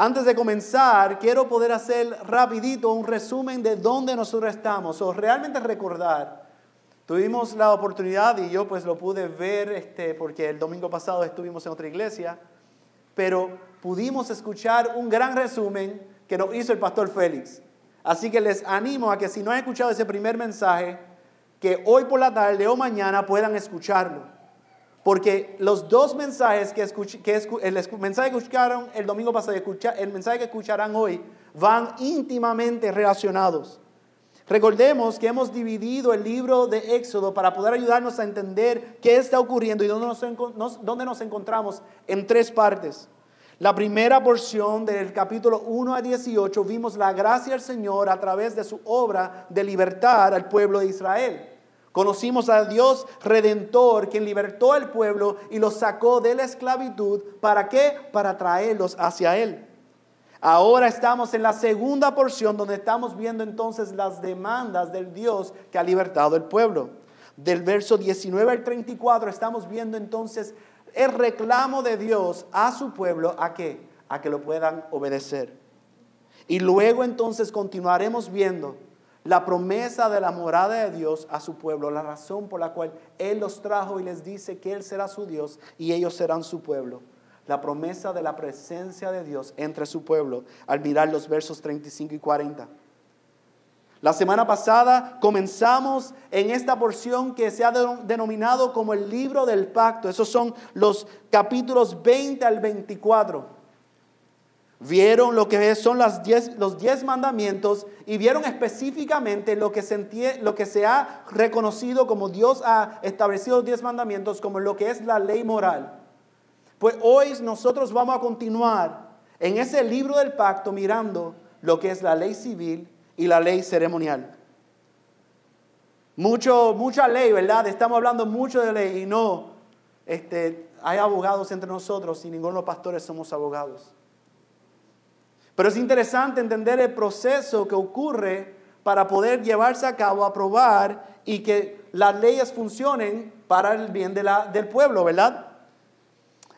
Antes de comenzar, quiero poder hacer rapidito un resumen de dónde nosotros estamos o realmente recordar. Tuvimos la oportunidad y yo pues lo pude ver este, porque el domingo pasado estuvimos en otra iglesia, pero pudimos escuchar un gran resumen que nos hizo el pastor Félix. Así que les animo a que si no han escuchado ese primer mensaje, que hoy por la tarde o mañana puedan escucharlo. Porque los dos mensajes que, escucharon el domingo pasado y el mensaje que escucharán hoy van íntimamente relacionados. Recordemos que hemos dividido el libro de Éxodo para poder ayudarnos a entender qué está ocurriendo y dónde nos, dónde nos encontramos en tres partes. La primera porción del capítulo 1 a 18 vimos la gracia del Señor a través de su obra de libertar al pueblo de Israel. Conocimos a Dios redentor, quien libertó al pueblo y los sacó de la esclavitud. ¿Para qué? Para traerlos hacia Él. Ahora estamos en la segunda porción donde estamos viendo entonces las demandas del Dios que ha libertado al pueblo. Del verso 19 al 34 estamos viendo entonces el reclamo de Dios a su pueblo a qué? A que lo puedan obedecer. Y luego entonces continuaremos viendo la promesa de la morada de Dios a su pueblo, la razón por la cual Él los trajo y les dice que Él será su Dios y ellos serán su pueblo. La promesa de la presencia de Dios entre su pueblo al mirar los versos 35 y 40. La semana pasada comenzamos en esta porción que se ha denominado como el libro del pacto. Esos son los capítulos 20 al 24. Vieron lo que son las los diez mandamientos y vieron específicamente lo que, se lo que se ha reconocido como Dios ha establecido los diez mandamientos como lo que es la ley moral. Pues hoy nosotros vamos a continuar en ese libro del pacto mirando lo que es la ley civil y la ley ceremonial. Mucho, mucha ley, ¿verdad? Estamos hablando mucho de ley y no, este, hay abogados entre nosotros y ninguno de los pastores somos abogados. Pero es interesante entender el proceso que ocurre para poder llevarse a cabo, aprobar y que las leyes funcionen para el bien de la, del pueblo, ¿verdad?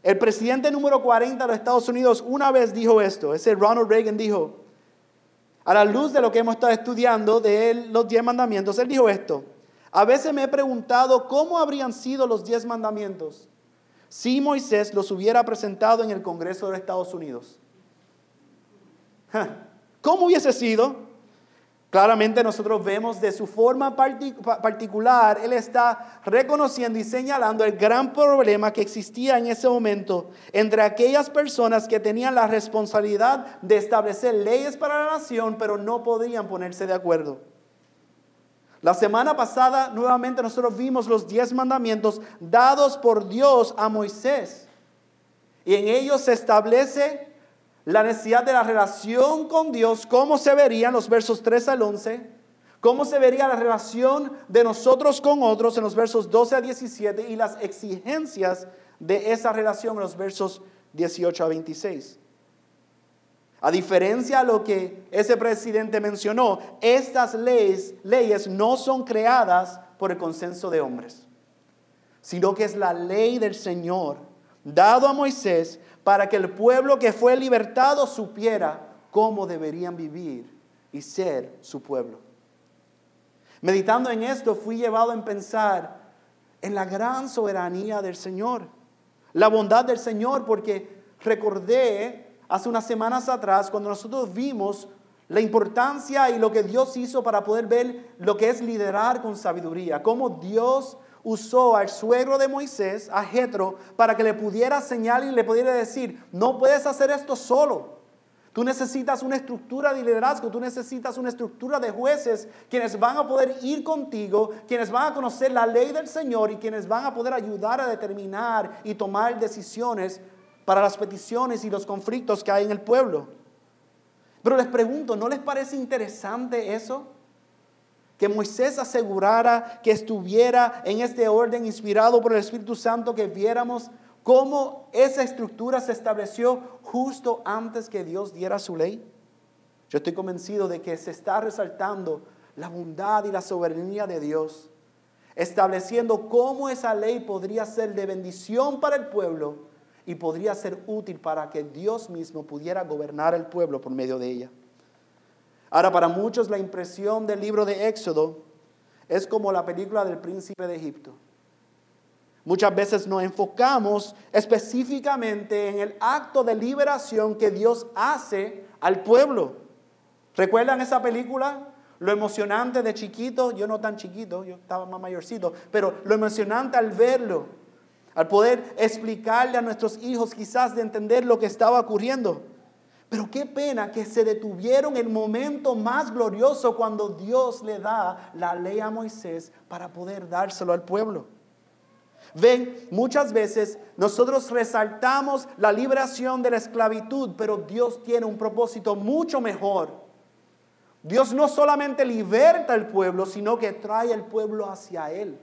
El presidente número 40 de los Estados Unidos una vez dijo esto, ese Ronald Reagan dijo, a la luz de lo que hemos estado estudiando de los diez mandamientos, él dijo esto, a veces me he preguntado cómo habrían sido los diez mandamientos si Moisés los hubiera presentado en el Congreso de los Estados Unidos. ¿Cómo hubiese sido? Claramente nosotros vemos de su forma particular, Él está reconociendo y señalando el gran problema que existía en ese momento entre aquellas personas que tenían la responsabilidad de establecer leyes para la nación, pero no podían ponerse de acuerdo. La semana pasada nuevamente nosotros vimos los diez mandamientos dados por Dios a Moisés. Y en ellos se establece la necesidad de la relación con Dios, cómo se verían los versos 3 al 11, cómo se vería la relación de nosotros con otros en los versos 12 a 17 y las exigencias de esa relación en los versos 18 a 26. A diferencia de lo que ese presidente mencionó, estas leyes, leyes no son creadas por el consenso de hombres, sino que es la ley del Señor dado a Moisés para que el pueblo que fue libertado supiera cómo deberían vivir y ser su pueblo. Meditando en esto, fui llevado a pensar en la gran soberanía del Señor, la bondad del Señor, porque recordé hace unas semanas atrás cuando nosotros vimos la importancia y lo que Dios hizo para poder ver lo que es liderar con sabiduría, cómo Dios usó al suegro de Moisés, a Jetro, para que le pudiera señalar y le pudiera decir, no puedes hacer esto solo. Tú necesitas una estructura de liderazgo, tú necesitas una estructura de jueces quienes van a poder ir contigo, quienes van a conocer la ley del Señor y quienes van a poder ayudar a determinar y tomar decisiones para las peticiones y los conflictos que hay en el pueblo. Pero les pregunto, ¿no les parece interesante eso? Que Moisés asegurara que estuviera en este orden inspirado por el Espíritu Santo, que viéramos cómo esa estructura se estableció justo antes que Dios diera su ley. Yo estoy convencido de que se está resaltando la bondad y la soberanía de Dios, estableciendo cómo esa ley podría ser de bendición para el pueblo y podría ser útil para que Dios mismo pudiera gobernar el pueblo por medio de ella. Ahora, para muchos la impresión del libro de Éxodo es como la película del príncipe de Egipto. Muchas veces nos enfocamos específicamente en el acto de liberación que Dios hace al pueblo. ¿Recuerdan esa película? Lo emocionante de chiquito, yo no tan chiquito, yo estaba más mayorcito, pero lo emocionante al verlo, al poder explicarle a nuestros hijos quizás de entender lo que estaba ocurriendo. Pero qué pena que se detuvieron el momento más glorioso cuando Dios le da la ley a Moisés para poder dárselo al pueblo. Ven, muchas veces nosotros resaltamos la liberación de la esclavitud, pero Dios tiene un propósito mucho mejor. Dios no solamente liberta al pueblo, sino que trae al pueblo hacia Él.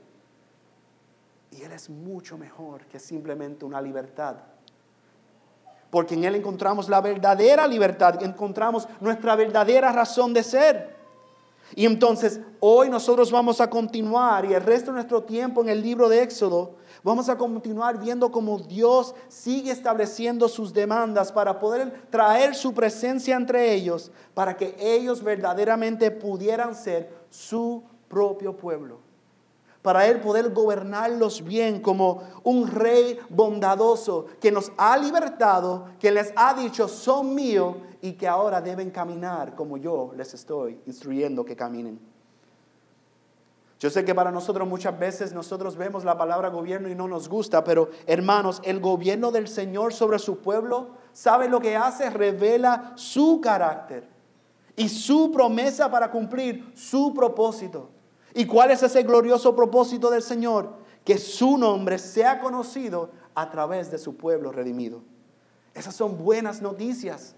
Y Él es mucho mejor que simplemente una libertad. Porque en Él encontramos la verdadera libertad, encontramos nuestra verdadera razón de ser. Y entonces hoy nosotros vamos a continuar y el resto de nuestro tiempo en el libro de Éxodo Vamos a continuar viendo cómo Dios sigue estableciendo sus demandas para poder traer su presencia entre ellos, para que ellos verdaderamente pudieran ser su propio pueblo. Para Él poder gobernarlos bien como un rey bondadoso que nos ha libertado, que les ha dicho son míos y que ahora deben caminar como yo les estoy instruyendo que caminen. Yo sé que para nosotros muchas veces nosotros vemos la palabra gobierno y no nos gusta, pero hermanos, el gobierno del Señor sobre su pueblo, ¿sabe lo que hace? Revela su carácter y su promesa para cumplir su propósito. ¿Y cuál es ese glorioso propósito del Señor? Que su nombre sea conocido a través de su pueblo redimido. Esas son buenas noticias.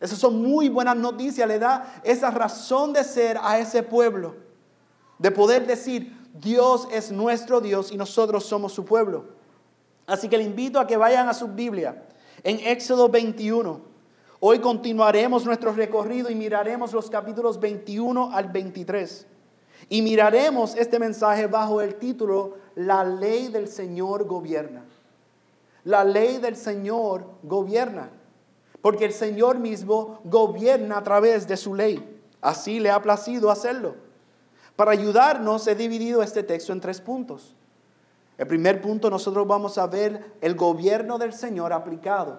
Esas son muy buenas noticias. Le da esa razón de ser a ese pueblo de poder decir, Dios es nuestro Dios y nosotros somos su pueblo. Así que le invito a que vayan a su Biblia en Éxodo 21. Hoy continuaremos nuestro recorrido y miraremos los capítulos 21 al 23. Y miraremos este mensaje bajo el título La ley del Señor gobierna. La ley del Señor gobierna. Porque el Señor mismo gobierna a través de su ley. Así le ha placido hacerlo. Para ayudarnos he dividido este texto en tres puntos. El primer punto nosotros vamos a ver el gobierno del Señor aplicado.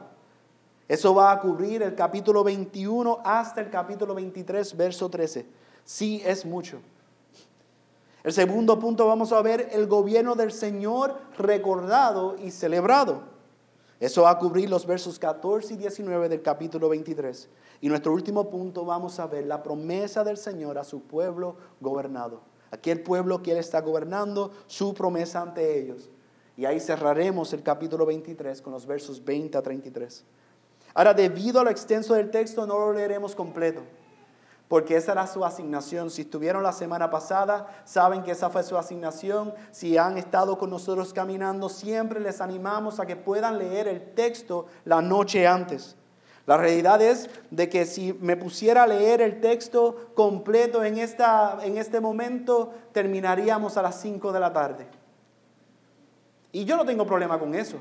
Eso va a cubrir el capítulo 21 hasta el capítulo 23, verso 13. Sí es mucho. El segundo punto vamos a ver el gobierno del Señor recordado y celebrado. Eso va a cubrir los versos 14 y 19 del capítulo 23. Y nuestro último punto vamos a ver la promesa del Señor a su pueblo gobernado. Aquel pueblo que Él está gobernando, su promesa ante ellos. Y ahí cerraremos el capítulo 23 con los versos 20 a 33. Ahora, debido a lo extenso del texto, no lo leeremos completo porque esa era su asignación. Si estuvieron la semana pasada, saben que esa fue su asignación. Si han estado con nosotros caminando, siempre les animamos a que puedan leer el texto la noche antes. La realidad es de que si me pusiera a leer el texto completo en, esta, en este momento, terminaríamos a las 5 de la tarde. Y yo no tengo problema con eso.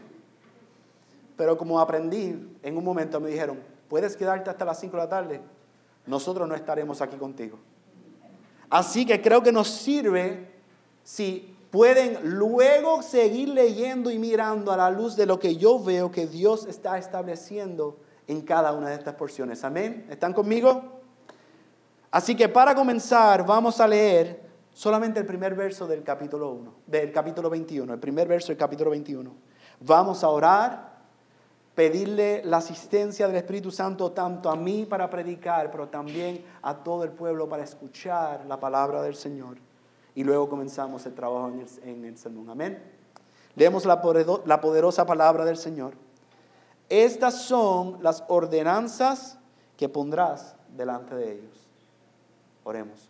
Pero como aprendí, en un momento me dijeron, ¿puedes quedarte hasta las 5 de la tarde? Nosotros no estaremos aquí contigo. Así que creo que nos sirve si pueden luego seguir leyendo y mirando a la luz de lo que yo veo que Dios está estableciendo en cada una de estas porciones. Amén. ¿Están conmigo? Así que para comenzar vamos a leer solamente el primer verso del capítulo 1, del capítulo 21, el primer verso del capítulo 21. Vamos a orar pedirle la asistencia del Espíritu Santo tanto a mí para predicar, pero también a todo el pueblo para escuchar la palabra del Señor. Y luego comenzamos el trabajo en el, en sermón. Amén. Leemos la poderosa palabra del Señor. Estas son las ordenanzas que pondrás delante de ellos. Oremos.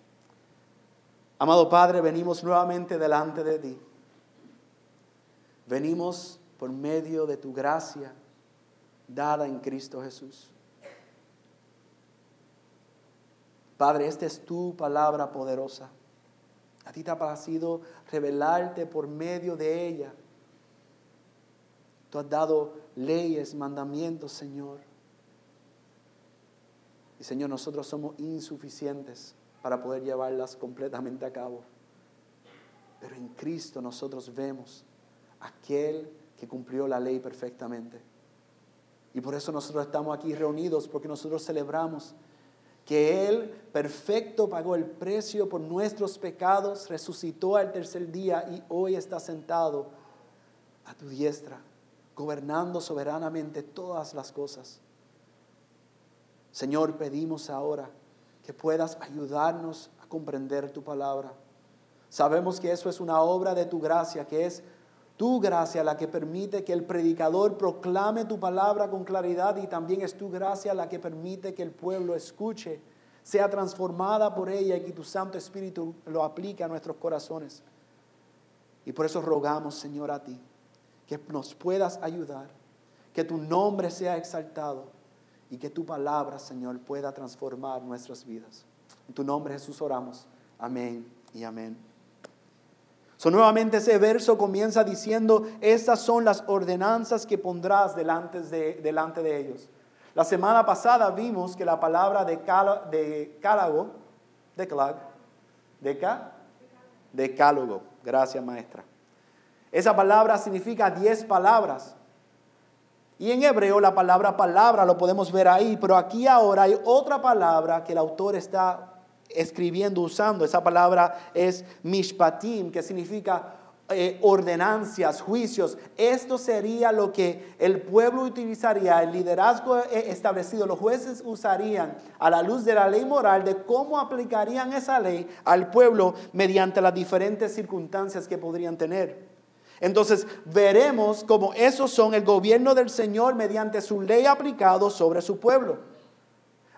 Amado Padre, venimos nuevamente delante de ti. Venimos por medio de tu gracia dada en Cristo Jesús. Padre, esta es tu palabra poderosa. A ti te ha parecido revelarte por medio de ella Tú has dado leyes, mandamientos, Señor. Y Señor, nosotros somos insuficientes para poder llevarlas completamente a cabo. Pero en Cristo nosotros vemos aquel que cumplió la ley perfectamente. Y por eso nosotros estamos aquí reunidos, porque nosotros celebramos que Él perfecto pagó el precio por nuestros pecados, resucitó al tercer día y hoy está sentado a tu diestra, gobernando soberanamente todas las cosas. Señor, pedimos ahora que puedas ayudarnos a comprender tu palabra. Sabemos que eso es una obra de tu gracia, que es tu gracia la que permite que el predicador proclame tu palabra con claridad y también es tu gracia la que permite que el pueblo escuche, sea transformada por ella y que tu Santo Espíritu lo aplique a nuestros corazones. Y por eso rogamos, Señor, a ti, que nos puedas ayudar, que tu nombre sea exaltado y que tu palabra, Señor, pueda transformar nuestras vidas. En tu nombre, Jesús, oramos. Amén y amén. Nuevamente ese verso comienza diciendo, estas son las ordenanzas que pondrás delante de, de ellos. La semana pasada vimos que la palabra de, de cálago, de decálogo, gracias maestra. Esa palabra significa diez palabras. Y en hebreo la palabra palabra lo podemos ver ahí, pero aquí ahora hay otra palabra que el autor está escribiendo, usando. Esa palabra es mishpatim, que significa eh, ordenancias, juicios. Esto sería lo que el pueblo utilizaría, el liderazgo eh, establecido, los jueces usarían a la luz de la ley moral de cómo aplicarían esa ley al pueblo mediante las diferentes circunstancias que podrían tener. Entonces veremos cómo esos son el gobierno del Señor mediante su ley aplicado sobre su pueblo.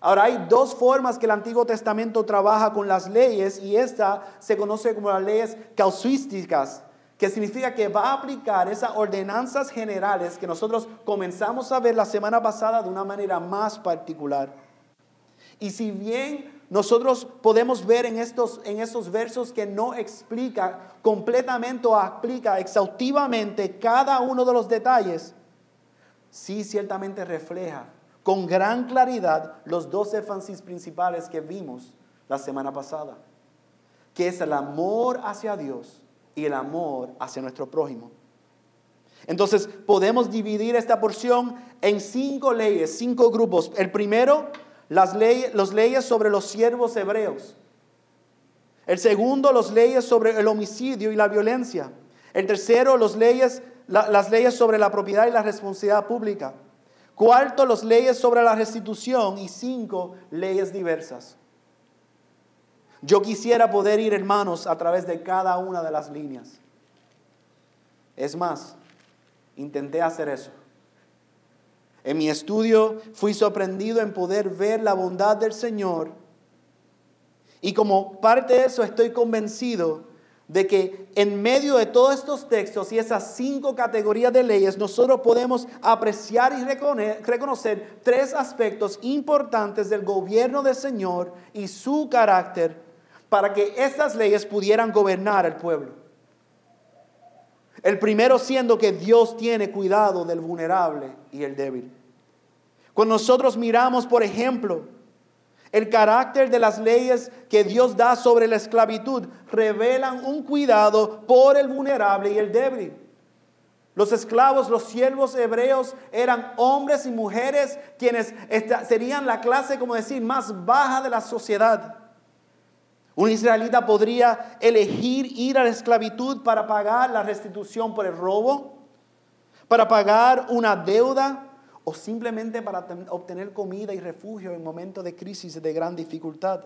Ahora hay dos formas que el Antiguo Testamento trabaja con las leyes y esta se conoce como las leyes casuísticas, que significa que va a aplicar esas ordenanzas generales que nosotros comenzamos a ver la semana pasada de una manera más particular. Y si bien nosotros podemos ver en estos, en estos versos que no explica completamente o aplica exhaustivamente cada uno de los detalles, sí ciertamente refleja con gran claridad los dos énfasis principales que vimos la semana pasada, que es el amor hacia Dios y el amor hacia nuestro prójimo. Entonces podemos dividir esta porción en cinco leyes, cinco grupos. El primero las leyes, sobre los siervos hebreos. El segundo, las leyes sobre el homicidio y la violencia. El tercero, las leyes sobre la propiedad y la responsabilidad pública. Cuarto, las leyes sobre la restitución. Y cinco, leyes diversas. Yo quisiera poder ir, hermanos, a través de cada una de las líneas. Es más, intenté hacer eso. En mi estudio fui sorprendido en poder ver la bondad del Señor. Y como parte de eso estoy convencido de que en medio de todos estos textos y esas cinco categorías de leyes, nosotros podemos apreciar y reconocer tres aspectos importantes del gobierno del Señor y su carácter para que estas leyes pudieran gobernar al pueblo. El primero siendo que Dios tiene cuidado del vulnerable y el débil. Cuando nosotros miramos, por ejemplo, el carácter de las leyes que Dios da sobre la esclavitud, revelan un cuidado por el vulnerable y el débil. Los esclavos, los siervos hebreos eran hombres y mujeres quienes serían la clase, como decir, más baja de la sociedad. Un israelita podría elegir ir a la esclavitud para pagar la restitución por el robo, para pagar una deuda, o simplemente para obtener comida y refugio en momentos de crisis de gran dificultad.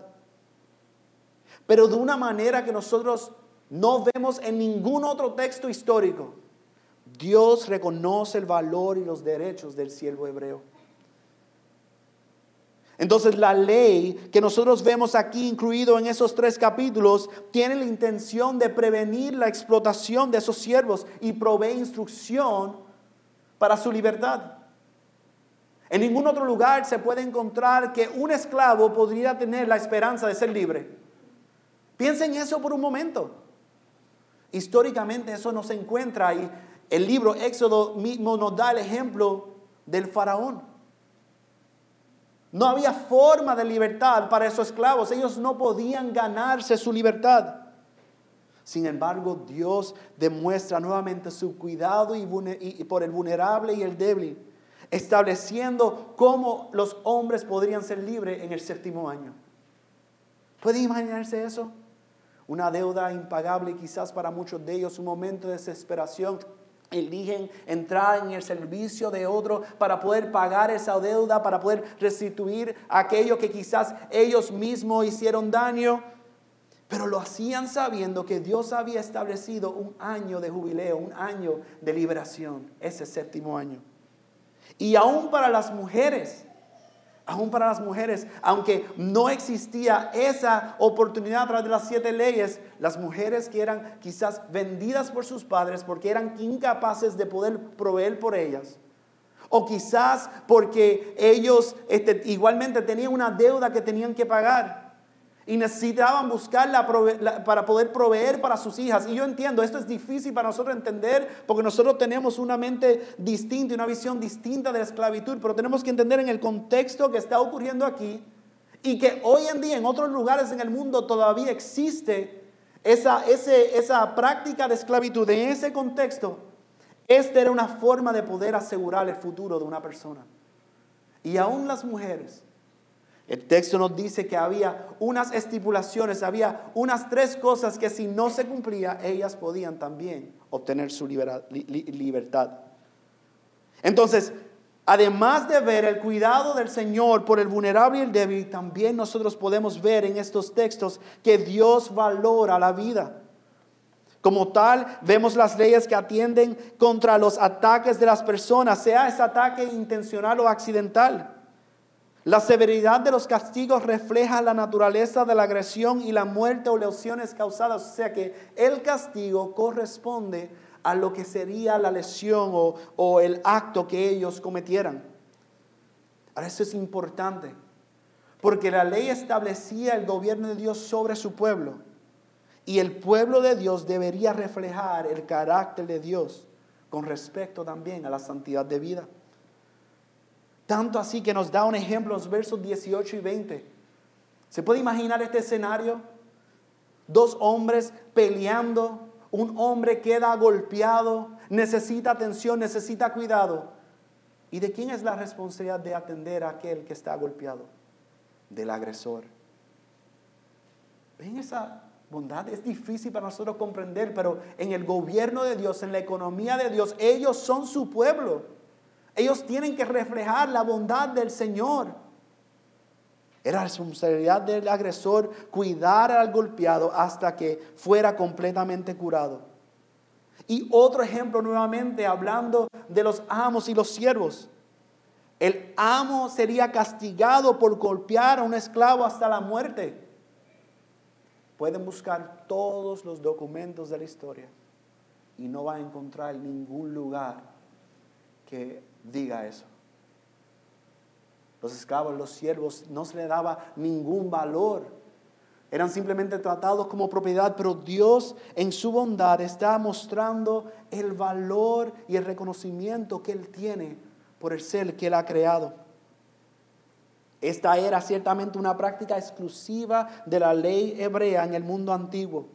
Pero de una manera que nosotros no vemos en ningún otro texto histórico. Dios reconoce el valor y los derechos del siervo hebreo. Entonces la ley que nosotros vemos aquí incluido en esos tres capítulos tiene la intención de prevenir la explotación de esos siervos y provee instrucción para su libertad. En ningún otro lugar se puede encontrar que un esclavo podría tener la esperanza de ser libre. Piensen eso por un momento. Históricamente eso no se encuentra y, el libro Éxodo mismo nos da el ejemplo del faraón. No había forma de libertad para esos esclavos. Ellos no podían ganarse su libertad. Sin embargo, Dios demuestra nuevamente su cuidado y, por el vulnerable y el débil, estableciendo cómo los hombres podrían ser libres en el séptimo año. ¿Puede imaginarse eso? Una deuda impagable quizás para muchos de ellos, un momento de desesperación eligen entrar en el servicio de otro para poder pagar esa deuda, para poder restituir aquello que quizás ellos mismos hicieron daño, pero lo hacían sabiendo que Dios había establecido un año de jubileo, un año de liberación, ese séptimo año. Y aún para las mujeres, aún para las mujeres, aunque no existía esa oportunidad a través de las siete leyes, las mujeres que eran quizás vendidas por sus padres porque eran incapaces de poder proveer por ellas, o quizás porque ellos este, igualmente tenían una deuda que tenían que pagar y necesitaban buscarla para poder proveer para sus hijas. Y yo entiendo, esto es difícil para nosotros entender porque nosotros tenemos una mente distinta y una visión distinta de la esclavitud, pero tenemos que entender en el contexto que está ocurriendo aquí y que hoy en día en otros lugares en el mundo todavía existe esa, esa práctica de esclavitud. En ese contexto, esta era una forma de poder asegurar el futuro de una persona. Y aún las mujeres el texto nos dice que había unas estipulaciones, había unas tres cosas que si no se cumplía, ellas podían también obtener su libertad. Entonces, además de ver el cuidado del Señor por el vulnerable y el débil, también nosotros podemos ver en estos textos que Dios valora la vida. Como tal, vemos las leyes que atienden contra los ataques de las personas, sea ese ataque intencional o accidental. La severidad de los castigos refleja la naturaleza de la agresión y la muerte o lesiones causadas. O sea que el castigo corresponde a lo que sería la lesión o, el acto que ellos cometieran. Ahora eso es importante, porque la ley establecía el gobierno de Dios sobre su pueblo. Y el pueblo de Dios debería reflejar el carácter de Dios con respecto también a la santidad de vida. Tanto así que nos da un ejemplo en los versos 18 y 20. ¿Se puede imaginar este escenario? Dos hombres peleando, un hombre queda golpeado, necesita atención, necesita cuidado. ¿Y de quién es la responsabilidad de atender a aquel que está golpeado? Del agresor. ¿Ven esa bondad? Es difícil para nosotros comprender, pero en el gobierno de Dios, en la economía de Dios, ellos son su pueblo. Ellos tienen que reflejar la bondad del Señor. Era responsabilidad del agresor cuidar al golpeado hasta que fuera completamente curado. Y otro ejemplo nuevamente hablando de los amos y los siervos. El amo sería castigado por golpear a un esclavo hasta la muerte. Pueden buscar todos los documentos de la historia y no van a encontrar ningún lugar que diga eso. Los esclavos, los siervos, no se le daba ningún valor. Eran simplemente tratados como propiedad, pero Dios en su bondad está mostrando el valor y el reconocimiento que Él tiene por el ser que Él ha creado. Esta era ciertamente una práctica exclusiva de la ley hebrea en el mundo antiguo.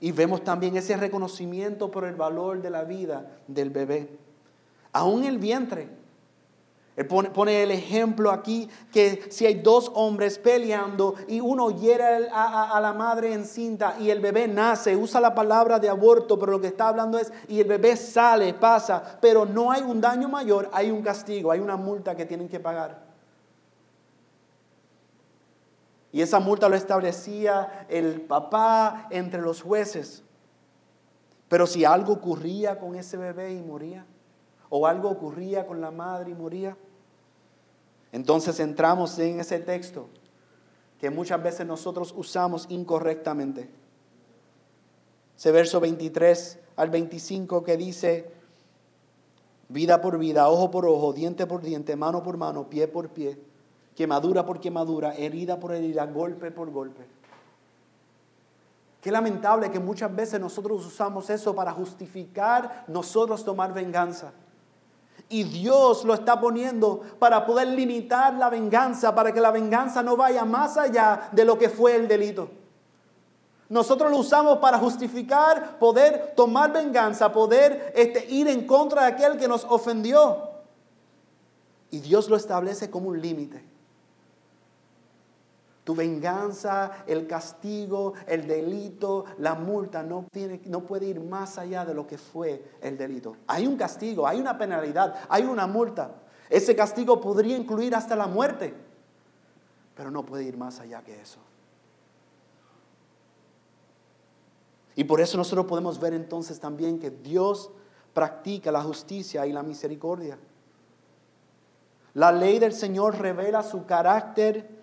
Y vemos también ese reconocimiento por el valor de la vida del bebé aún el vientre. Él pone, el ejemplo aquí que si hay dos hombres peleando y uno hiere a, a, la madre encinta y el bebé nace, usa la palabra de aborto, pero lo que está hablando es y el bebé sale, pasa, pero no hay un daño mayor, hay un castigo, hay una multa que tienen que pagar. Y esa multa lo establecía el papá entre los jueces. Pero si algo ocurría con ese bebé y moría, o algo ocurría con la madre y moría. Entonces entramos en ese texto que muchas veces nosotros usamos incorrectamente. Ese verso 23 al 25 que dice, vida por vida, ojo por ojo, diente por diente, mano por mano, pie por pie, quemadura por quemadura, herida por herida, golpe por golpe. Qué lamentable que muchas veces nosotros usamos eso para justificar nosotros tomar venganza. Y Dios lo está poniendo para poder limitar la venganza, para que la venganza no vaya más allá de lo que fue el delito. Nosotros lo usamos para justificar, poder tomar venganza, poder este, ir en contra de aquel que nos ofendió. Y Dios lo establece como un límite. Tu venganza, el castigo, el delito, la multa no, tiene, no puede ir más allá de lo que fue el delito. Hay un castigo, hay una penalidad, hay una multa. Ese castigo podría incluir hasta la muerte, pero no puede ir más allá que eso. Y por eso nosotros podemos ver entonces también que Dios practica la justicia y la misericordia. La ley del Señor revela su carácter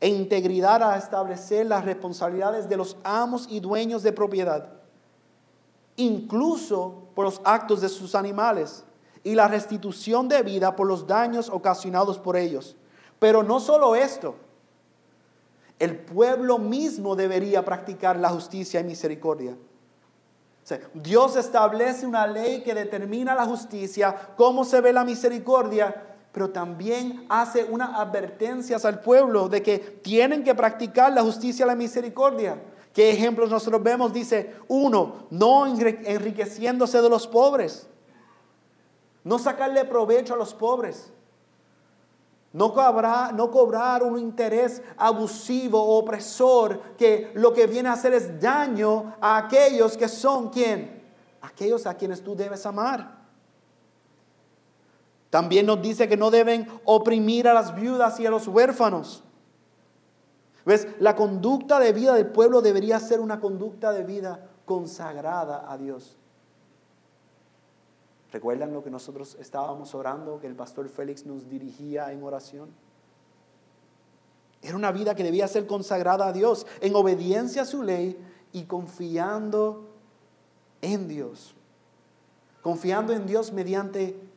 e integridad a establecer las responsabilidades de los amos y dueños de propiedad, incluso por los actos de sus animales y la restitución de vida por los daños ocasionados por ellos. Pero no solo esto, el pueblo mismo debería practicar la justicia y misericordia. Dios establece una ley que determina la justicia, cómo se ve la misericordia, pero también hace unas advertencias al pueblo de que tienen que practicar la justicia y la misericordia. ¿Qué ejemplos nosotros vemos? Dice, uno, no enriqueciéndose de los pobres, no sacarle provecho a los pobres, no cobrar, no cobrar un interés abusivo o opresor que lo que viene a hacer es daño a aquellos que son? Aquellos a quienes tú debes amar. También nos dice que no deben oprimir a las viudas y a los huérfanos. ¿Ves? La conducta de vida del pueblo debería ser una conducta de vida consagrada a Dios. ¿Recuerdan lo que nosotros estábamos orando, que el pastor Félix nos dirigía en oración? Era una vida que debía ser consagrada a Dios, en obediencia a su ley y confiando en Dios. Confiando en Dios mediante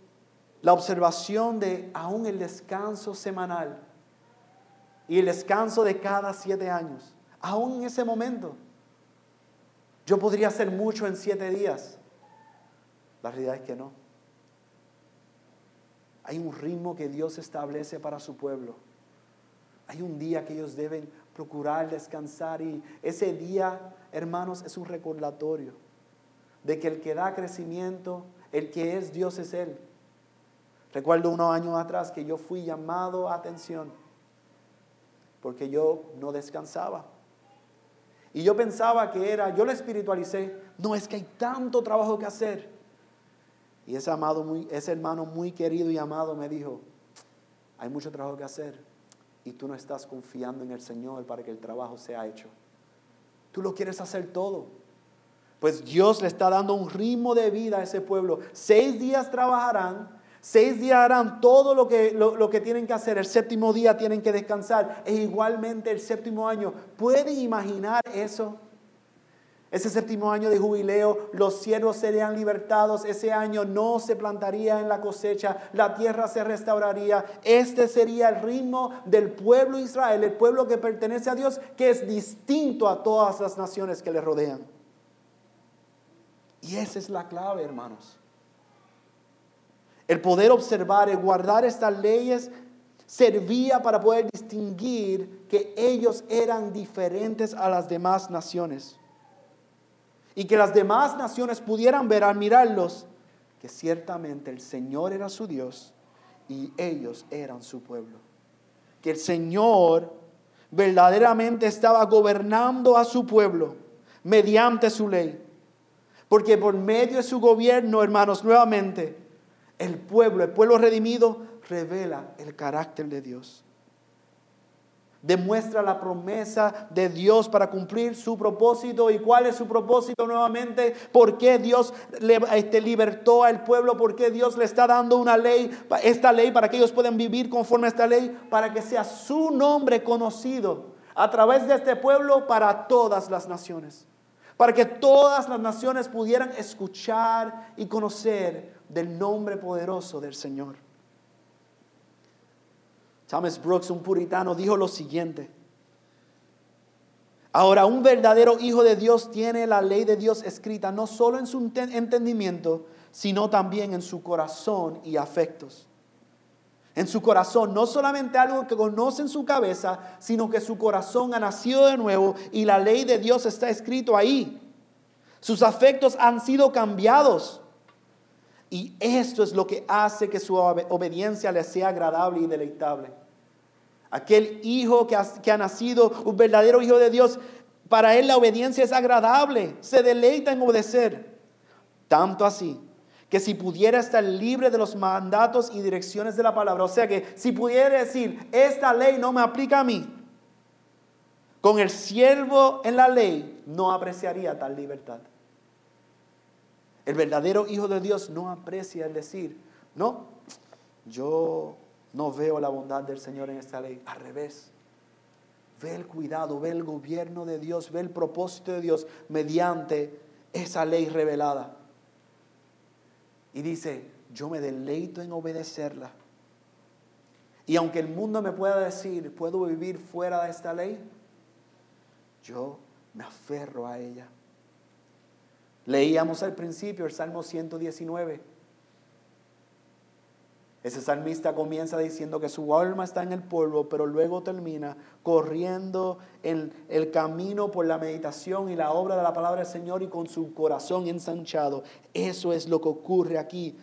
la observación de aún el descanso semanal y el descanso de cada siete años, aún en ese momento. Yo podría hacer mucho en siete días. La realidad es que no. Hay un ritmo que Dios establece para su pueblo. Hay un día que ellos deben procurar descansar y ese día, hermanos, es un recordatorio de que el que da crecimiento, el que es Dios es Él. Recuerdo unos años atrás que yo fui llamado a atención porque yo no descansaba. Y yo pensaba que era, yo lo espiritualicé, no es que hay tanto trabajo que hacer. Y ese, amado muy, ese hermano muy querido y amado me dijo, hay mucho trabajo que hacer y tú no estás confiando en el Señor para que el trabajo sea hecho. Tú lo quieres hacer todo. Pues Dios le está dando un ritmo de vida a ese pueblo. Seis días trabajarán Seis días harán todo lo que, lo, que tienen que hacer. El séptimo día tienen que descansar. E igualmente el séptimo año. ¿Pueden imaginar eso? Ese séptimo año de jubileo, los siervos serían libertados. Ese año no se plantaría en la cosecha, la tierra se restauraría. Este sería el ritmo del pueblo Israel, el pueblo que pertenece a Dios, que es distinto a todas las naciones que le rodean. Y esa es la clave, hermanos. El poder observar y guardar estas leyes servía para poder distinguir que ellos eran diferentes a las demás naciones. Y que las demás naciones pudieran ver al mirarlos que ciertamente el Señor era su Dios y ellos eran su pueblo. Que el Señor verdaderamente estaba gobernando a su pueblo mediante su ley. Porque por medio de su gobierno, hermanos, nuevamente, el pueblo, el pueblo redimido, revela el carácter de Dios. Demuestra la promesa de Dios para cumplir su propósito. ¿Y cuál es su propósito nuevamente? ¿Por qué Dios le, este, libertó al pueblo? ¿Por qué Dios le está dando una ley, esta ley, para que ellos puedan vivir conforme a esta ley? Para que sea su nombre conocido a través de este pueblo para todas las naciones. Para que todas las naciones pudieran escuchar y conocer del nombre poderoso del Señor. Thomas Brooks, un puritano, dijo lo siguiente. Ahora, un verdadero hijo de Dios tiene la ley de Dios escrita no solo en su entendimiento, sino también en su corazón y afectos. En su corazón, no solamente algo que conoce en su cabeza, sino que su corazón ha nacido de nuevo y la ley de Dios está escrito ahí. Sus afectos han sido cambiados. Y esto es lo que hace que su obediencia le sea agradable y deleitable. Aquel hijo que ha, nacido, un verdadero hijo de Dios, para él la obediencia es agradable, se deleita en obedecer. Tanto así que si pudiera estar libre de los mandatos y direcciones de la palabra, o sea que si pudiera decir, esta ley no me aplica a mí, con el siervo en la ley no apreciaría tal libertad. El verdadero Hijo de Dios no aprecia el decir, no, yo no veo la bondad del Señor en esta ley. Al revés, ve el cuidado, ve el gobierno de Dios, ve el propósito de Dios mediante esa ley revelada. Y dice, yo me deleito en obedecerla. Y aunque el mundo me pueda decir, puedo vivir fuera de esta ley, yo me aferro a ella. Leíamos al principio el Salmo 119. Ese salmista comienza diciendo que su alma está en el polvo, pero luego termina corriendo en el camino por la meditación y la obra de la palabra del Señor y con su corazón ensanchado. Eso es lo que ocurre aquí.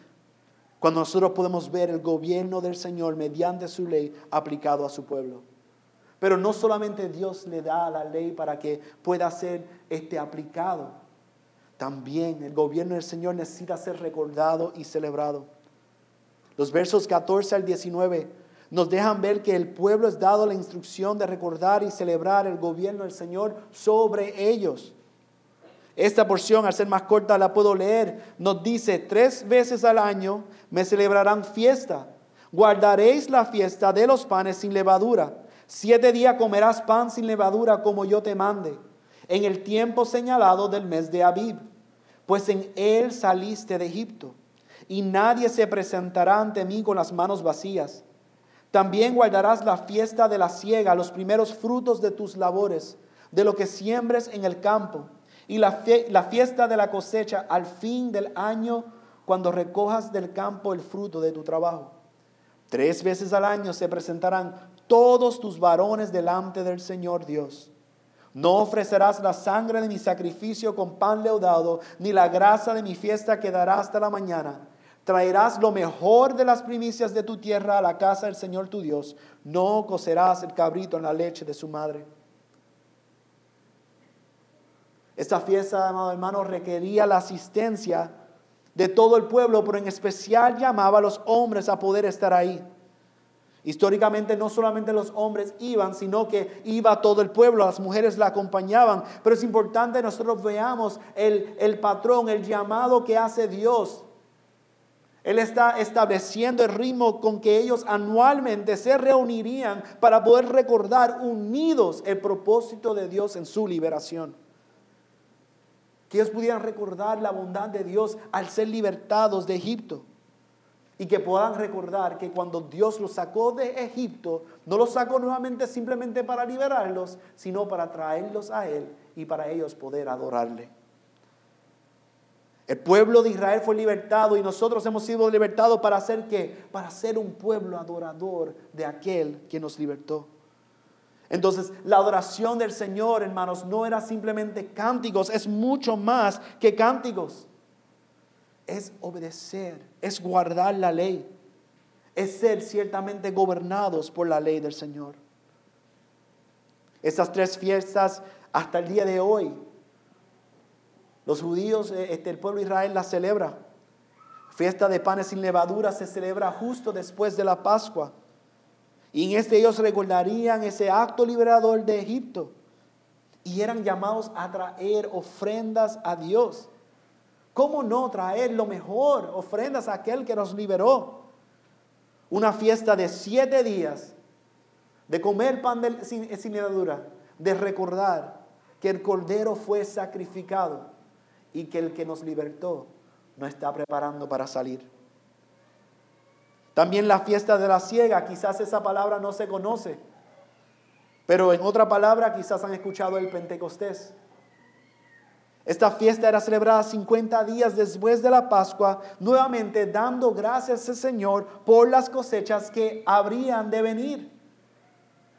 Cuando nosotros podemos ver el gobierno del Señor mediante su ley aplicado a su pueblo. Pero no solamente Dios le da la ley para que pueda ser este aplicado. También el gobierno del Señor necesita ser recordado y celebrado. Los versos 14 al 19 nos dejan ver que el pueblo es dado la instrucción de recordar y celebrar el gobierno del Señor sobre ellos. Esta porción, al ser más corta, la puedo leer. Nos dice, tres veces al año me celebrarán fiesta. Guardaréis la fiesta de los panes sin levadura. Siete días comerás pan sin levadura como yo te mande, en el tiempo señalado del mes de Abib, pues en él saliste de Egipto y nadie se presentará ante mí con las manos vacías. También guardarás la fiesta de la siega, los primeros frutos de tus labores, de lo que siembres en el campo, y la, la fiesta de la cosecha al fin del año, cuando recojas del campo el fruto de tu trabajo. Tres veces al año se presentarán todos tus varones delante del Señor Dios. No ofrecerás la sangre de mi sacrificio con pan leudado, ni la grasa de mi fiesta quedará hasta la mañana Traerás lo mejor de las primicias de tu tierra a la casa del Señor tu Dios. No cocerás el cabrito en la leche de su madre. Esta fiesta, amado hermano, requería la asistencia de todo el pueblo, pero en especial llamaba a los hombres a poder estar ahí. Históricamente no solamente los hombres iban, sino que iba todo el pueblo, las mujeres la acompañaban. Pero es importante que nosotros veamos el, el patrón, el llamado que hace Dios él está estableciendo el ritmo con que ellos anualmente se reunirían para poder recordar unidos el propósito de Dios en su liberación. Que ellos pudieran recordar la bondad de Dios al ser libertados de Egipto. Y que puedan recordar que cuando Dios los sacó de Egipto, no los sacó nuevamente simplemente para liberarlos, sino para traerlos a Él y para ellos poder adorarle. El pueblo de Israel fue libertado y nosotros hemos sido libertados para hacer qué? Para ser un pueblo adorador de aquel que nos libertó. Entonces, la adoración del Señor, hermanos, no era simplemente cánticos, es mucho más que cánticos. Es obedecer, es guardar la ley, es ser ciertamente gobernados por la ley del Señor. Estas tres fiestas hasta el día de hoy los judíos, eh, este, el pueblo de Israel la celebra. Fiesta de panes sin levadura se celebra justo después de la Pascua. Y en este ellos recordarían ese acto liberador de Egipto. Y eran llamados a traer ofrendas a Dios. ¿Cómo no traer lo mejor? Ofrendas a aquel que nos liberó. Una fiesta de siete días, de comer pan sin, sin levadura, de recordar que el Cordero fue sacrificado y que el que nos libertó no está preparando para salir. También la fiesta de la ciega, quizás esa palabra no se conoce, Pero en otra palabra quizás han escuchado el Pentecostés. Esta fiesta era celebrada 50 días después de la Pascua, nuevamente dando gracias al Señor por las cosechas que habrían de venir.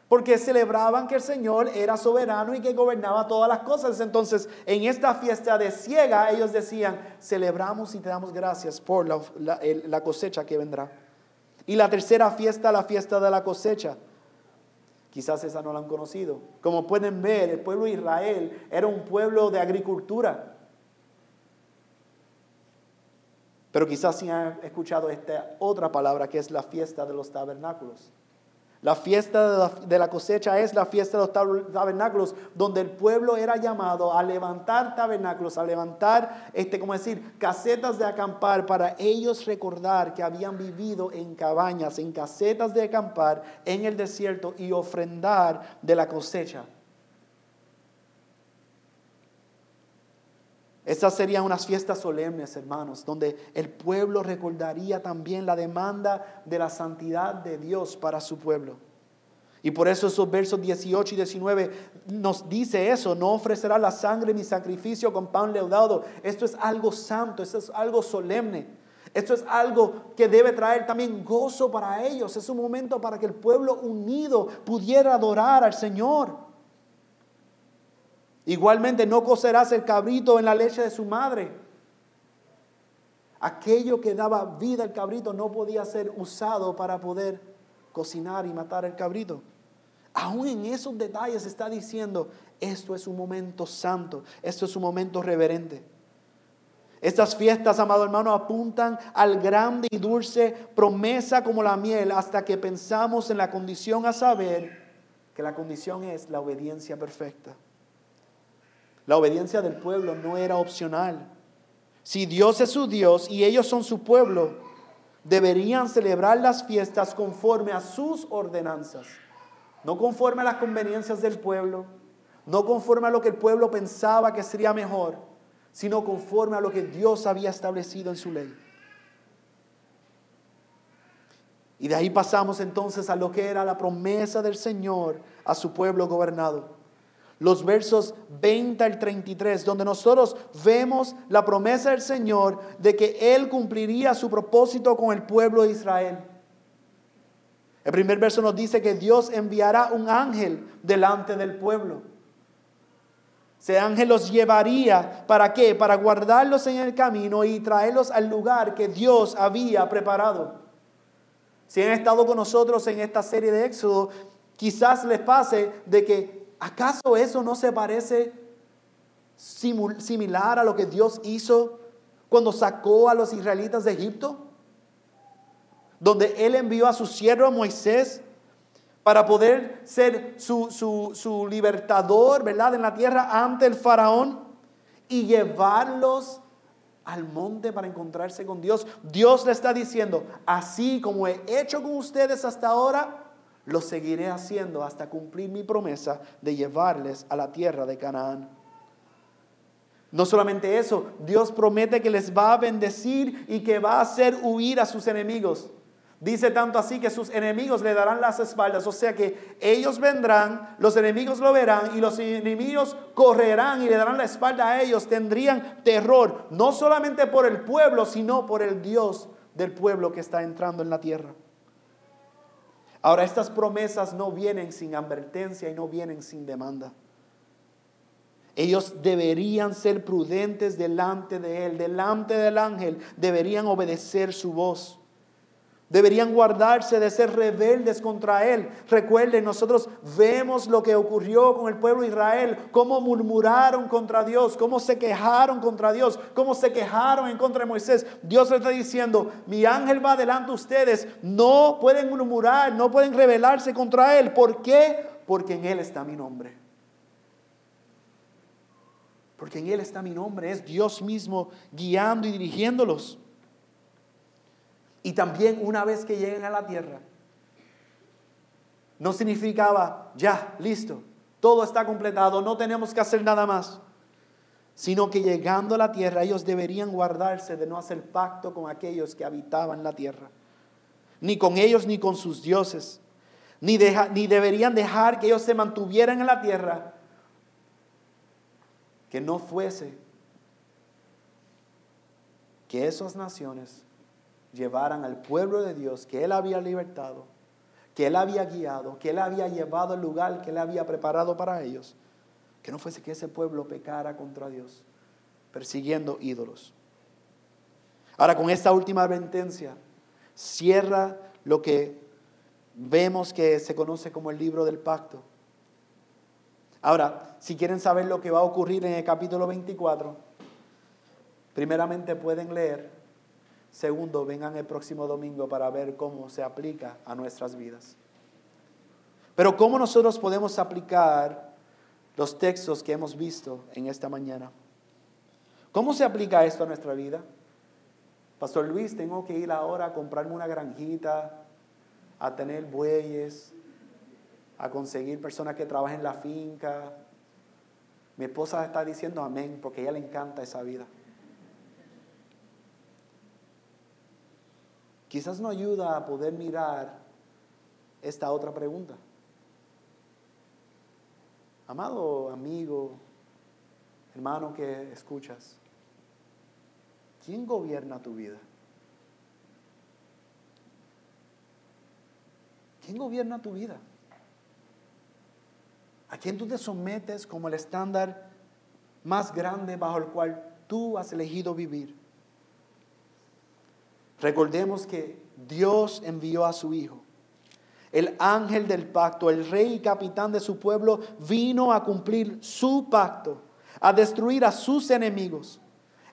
Porque celebraban que el Señor era soberano y que gobernaba todas las cosas. Entonces, en esta fiesta de ciega, ellos decían, celebramos y te damos gracias por la, cosecha que vendrá. Y la tercera fiesta, la fiesta de la cosecha. Quizás esa no la han conocido. Como pueden ver, el pueblo de Israel era un pueblo de agricultura. Pero quizás sí han escuchado esta otra palabra que es la fiesta de los tabernáculos. La fiesta de la, cosecha es la fiesta de los tabernáculos, donde el pueblo era llamado a levantar tabernáculos, a levantar, este, como decir, casetas de acampar para ellos recordar que habían vivido en cabañas, en casetas de acampar en el desierto y ofrendar de la cosecha. Estas serían unas fiestas solemnes, hermanos, donde el pueblo recordaría también la demanda de la santidad de Dios para su pueblo. Y por eso esos versos 18 y 19 nos dice eso, no ofrecerá la sangre ni sacrificio con pan leudado. Esto es algo santo, esto es algo solemne. Esto es algo que debe traer también gozo para ellos. Es un momento para que el pueblo unido pudiera adorar al Señor. Igualmente no cocerás el cabrito en la leche de su madre. Aquello que daba vida al cabrito no podía ser usado para poder cocinar y matar al cabrito. Aún en esos detalles está diciendo, esto es un momento santo, esto es un momento reverente. Estas fiestas, amado hermano, apuntan al grande y dulce promesa como la miel hasta que pensamos en la condición a saber que la condición es la obediencia perfecta. La obediencia del pueblo no era opcional. Si Dios es su Dios y ellos son su pueblo, deberían celebrar las fiestas conforme a sus ordenanzas, no conforme a las conveniencias del pueblo, no conforme a lo que el pueblo pensaba que sería mejor, sino conforme a lo que Dios había establecido en su ley. Y de ahí pasamos entonces a lo que era la promesa del Señor a su pueblo gobernado los versos 20 al 33, donde nosotros vemos la promesa del Señor de que Él cumpliría su propósito con el pueblo de Israel. El primer verso nos dice que Dios enviará un ángel delante del pueblo. Ese ángel los llevaría, ¿para qué? Para guardarlos en el camino y traerlos al lugar que Dios había preparado. Si han estado con nosotros en esta serie de Éxodo, quizás les pase de que ¿Acaso eso no se parece similar a lo que Dios hizo cuando sacó a los israelitas de Egipto? Donde Él envió a su siervo Moisés para poder ser su, su, libertador, ¿verdad? En la tierra ante el faraón y llevarlos al monte para encontrarse con Dios. Dios le está diciendo, así como he hecho con ustedes hasta ahora, lo seguiré haciendo hasta cumplir mi promesa de llevarles a la tierra de Canaán. No solamente eso, Dios promete que les va a bendecir y que va a hacer huir a sus enemigos. Dice tanto así que sus enemigos le darán las espaldas. O sea que ellos vendrán, los enemigos lo verán y los enemigos correrán y le darán la espalda a ellos. Tendrían terror, no solamente por el pueblo, sino por el Dios del pueblo que está entrando en la tierra. Ahora, estas promesas no vienen sin advertencia y no vienen sin demanda. Ellos deberían ser prudentes delante de Él, delante del ángel, deberían obedecer su voz. Deberían guardarse de ser rebeldes contra Él. Recuerden, nosotros vemos lo que ocurrió con el pueblo de Israel, cómo murmuraron contra Dios, cómo se quejaron contra Dios, cómo se quejaron en contra de Moisés. Dios le está diciendo, mi ángel va delante de ustedes, no pueden murmurar, no pueden rebelarse contra Él. ¿Por qué? Porque en Él está mi nombre. Porque en Él está mi nombre, es Dios mismo guiando y dirigiéndolos. Y también una vez que lleguen a la tierra, no significaba, ya, listo, todo está completado, no tenemos que hacer nada más. Sino que llegando a la tierra ellos deberían guardarse de no hacer pacto con aquellos que habitaban la tierra. Ni con ellos ni con sus dioses. ni, ni deberían dejar que ellos se mantuvieran en la tierra, que no fuese que esas naciones llevaran al pueblo de Dios que Él había libertado, que Él había guiado, que Él había llevado al lugar que Él había preparado para ellos, que no fuese que ese pueblo pecara contra Dios, persiguiendo ídolos. Ahora, con esta última advertencia, cierra lo que vemos que se conoce como el libro del pacto. Ahora, si quieren saber lo que va a ocurrir en el capítulo 24, primeramente pueden leer, segundo, vengan el próximo domingo para ver cómo se aplica a nuestras vidas. Pero ¿cómo nosotros podemos aplicar los textos que hemos visto en esta mañana? ¿Cómo se aplica esto a nuestra vida? Pastor Luis, tengo que ir ahora a comprarme una granjita, a tener bueyes, a conseguir personas que trabajen en la finca. Mi esposa está diciendo amén porque ella le encanta esa vida. Quizás no ayuda a poder mirar esta otra pregunta. Amado amigo, hermano que escuchas, ¿Quién gobierna tu vida? ¿Quién gobierna tu vida? ¿A quién tú te sometes como el estándar más grande bajo el cual tú has elegido vivir? Recordemos que Dios envió a su Hijo. El ángel del pacto, el rey y capitán de su pueblo, vino a cumplir su pacto, a destruir a sus enemigos.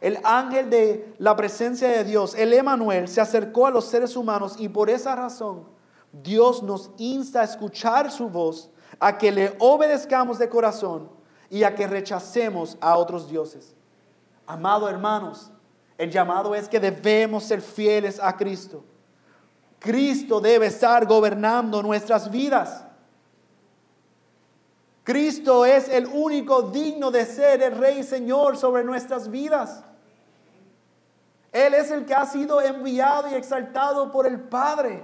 El ángel de la presencia de Dios, el Emanuel, se acercó a los seres humanos y por esa razón Dios nos insta a escuchar su voz, a que le obedezcamos de corazón y a que rechacemos a otros dioses. Amado hermanos, el llamado es que debemos ser fieles a Cristo. Cristo debe estar gobernando nuestras vidas. Cristo es el único digno de ser el Rey y Señor sobre nuestras vidas. Él es el que ha sido enviado y exaltado por el Padre.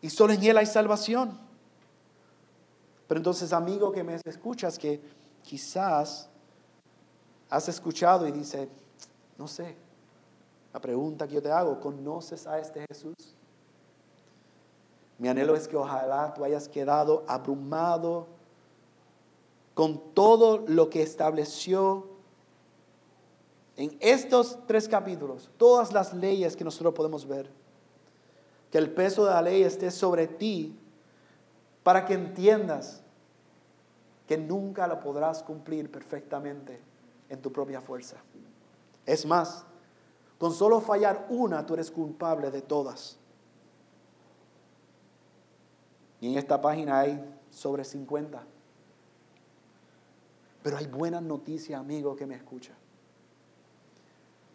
Y solo en Él hay salvación. Pero entonces, amigo que me escuchas, que quizás has escuchado y dice, no sé, la pregunta que yo te hago, ¿conoces a este Jesús? Mi anhelo es que ojalá tú hayas quedado abrumado con todo lo que estableció en estos tres capítulos, todas las leyes que nosotros podemos ver, que el peso de la ley esté sobre ti para que entiendas que nunca lo podrás cumplir perfectamente en tu propia fuerza. Es más, con solo fallar una, tú eres culpable de todas. Y en esta página hay sobre 50. Pero hay buenas noticias, amigo, que me escucha.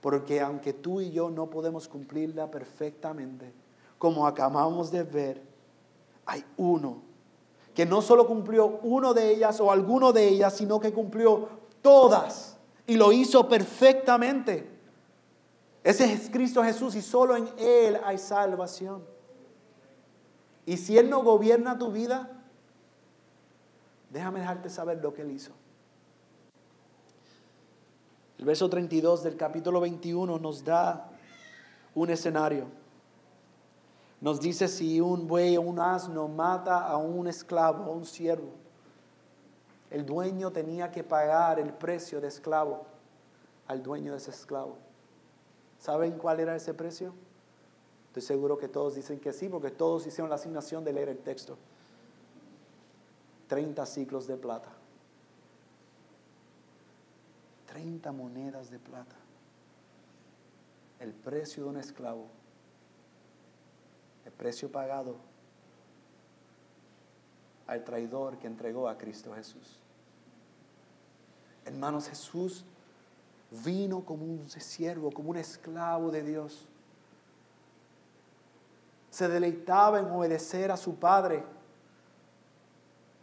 Porque aunque tú y yo no podemos cumplirla perfectamente, como acabamos de ver, hay uno que no solo cumplió uno de ellas o alguno de ellas, sino que cumplió todas y lo hizo perfectamente. Ese es Cristo Jesús y solo en Él hay salvación. Y si Él no gobierna tu vida, déjame dejarte saber lo que Él hizo. El verso 32 del capítulo 21 nos da un escenario. Nos dice si un buey o un asno mata a un esclavo, a un siervo, el dueño tenía que pagar el precio de esclavo al dueño de ese esclavo. ¿Saben cuál era ese precio? Estoy seguro que todos dicen que sí, porque todos hicieron la asignación de leer el texto. 30 ciclos de plata. 30 monedas de plata. El precio de un esclavo. El precio pagado al traidor que entregó a Cristo Jesús. Hermanos, Jesús vino como un siervo, como un esclavo de Dios. Se deleitaba en obedecer a su Padre.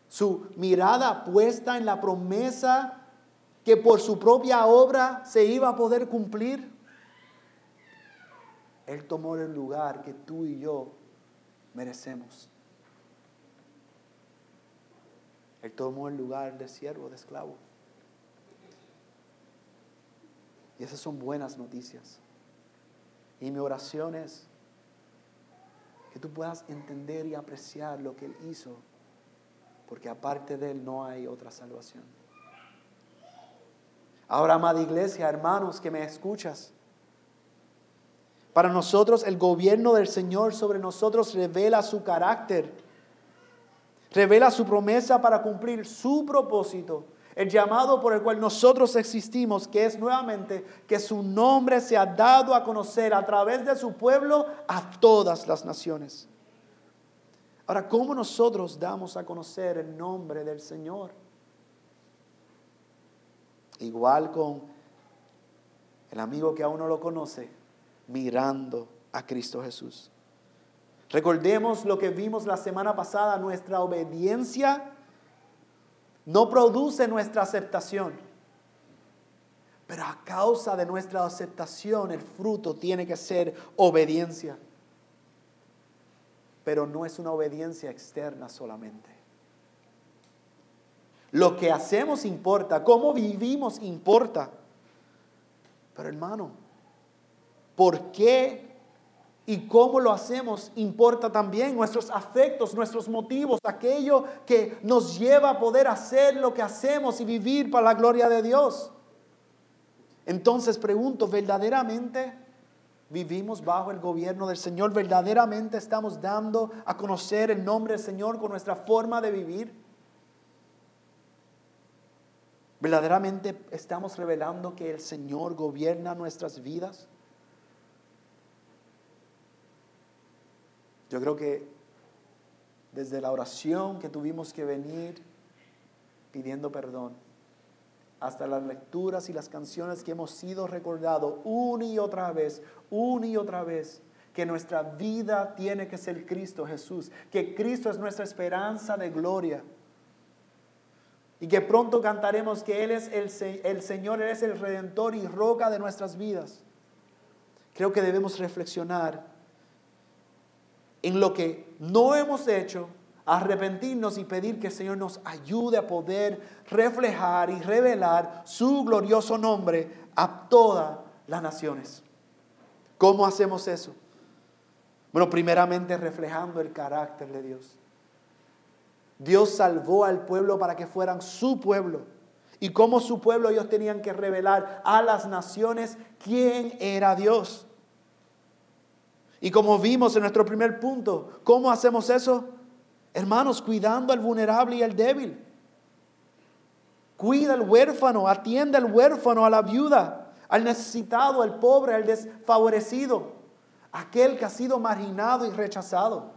Su mirada puesta en la promesa que por su propia obra se iba a poder cumplir. Él tomó el lugar que tú y yo merecemos. Él tomó el lugar de siervo, de esclavo. Y esas son buenas noticias. Y mi oración es que tú puedas entender y apreciar lo que Él hizo, porque aparte de Él no hay otra salvación. Ahora, amada iglesia, hermanos que me escuchas, para nosotros el gobierno del Señor sobre nosotros revela su carácter, revela su promesa para cumplir su propósito, el llamado por el cual nosotros existimos, que es nuevamente que su nombre se ha dado a conocer a través de su pueblo a todas las naciones. Ahora, ¿cómo nosotros damos a conocer el nombre del Señor? Igual con el amigo que aún no lo conoce, mirando a Cristo Jesús. Recordemos lo que vimos la semana pasada, nuestra obediencia no produce nuestra aceptación. Pero a causa de nuestra aceptación el fruto tiene que ser obediencia. Pero no es una obediencia externa solamente. Lo que hacemos importa, cómo vivimos importa. Pero hermano, por qué y cómo lo hacemos importa también nuestros afectos, nuestros motivos, aquello que nos lleva a poder hacer lo que hacemos y vivir para la gloria de Dios. Entonces pregunto, ¿verdaderamente vivimos bajo el gobierno del Señor? ¿Verdaderamente estamos dando a conocer el nombre del Señor con nuestra forma de vivir? ¿Verdaderamente estamos revelando que el Señor gobierna nuestras vidas? Yo creo que desde la oración que tuvimos que venir pidiendo perdón, hasta las lecturas y las canciones que hemos sido recordados una y otra vez, una y otra vez, que nuestra vida tiene que ser Cristo Jesús, que Cristo es nuestra esperanza de gloria. Y que pronto cantaremos que Él es el, el Señor, Él es el Redentor y roca de nuestras vidas. Creo que debemos reflexionar en lo que no hemos hecho, arrepentirnos y pedir que el Señor nos ayude a poder reflejar y revelar su glorioso nombre a todas las naciones. ¿Cómo hacemos eso? Bueno, primeramente reflejando el carácter de Dios. Dios salvó al pueblo para que fueran su pueblo. Y como su pueblo ellos tenían que revelar a las naciones quién era Dios. Y como vimos en nuestro primer punto, ¿cómo hacemos eso? Hermanos, cuidando al vulnerable y al débil. Cuida al huérfano, atiende al huérfano, a la viuda, al necesitado, al pobre, al desfavorecido, aquel que ha sido marginado y rechazado.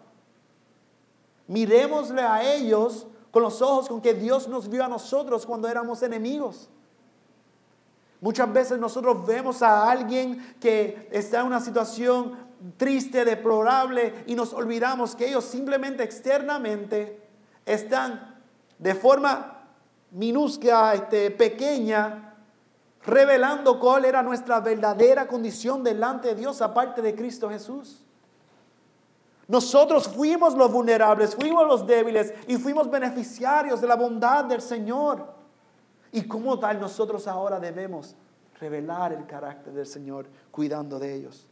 Miremosle a ellos con los ojos con que Dios nos vio a nosotros cuando éramos enemigos. Muchas veces nosotros vemos a alguien que está en una situación triste, deplorable, y nos olvidamos que ellos simplemente externamente están de forma minúscula, este, pequeña, revelando cuál era nuestra verdadera condición delante de Dios aparte de Cristo Jesús. Nosotros fuimos los vulnerables, fuimos los débiles y fuimos beneficiarios de la bondad del Señor. Y como tal nosotros ahora debemos revelar el carácter del Señor cuidando de ellos.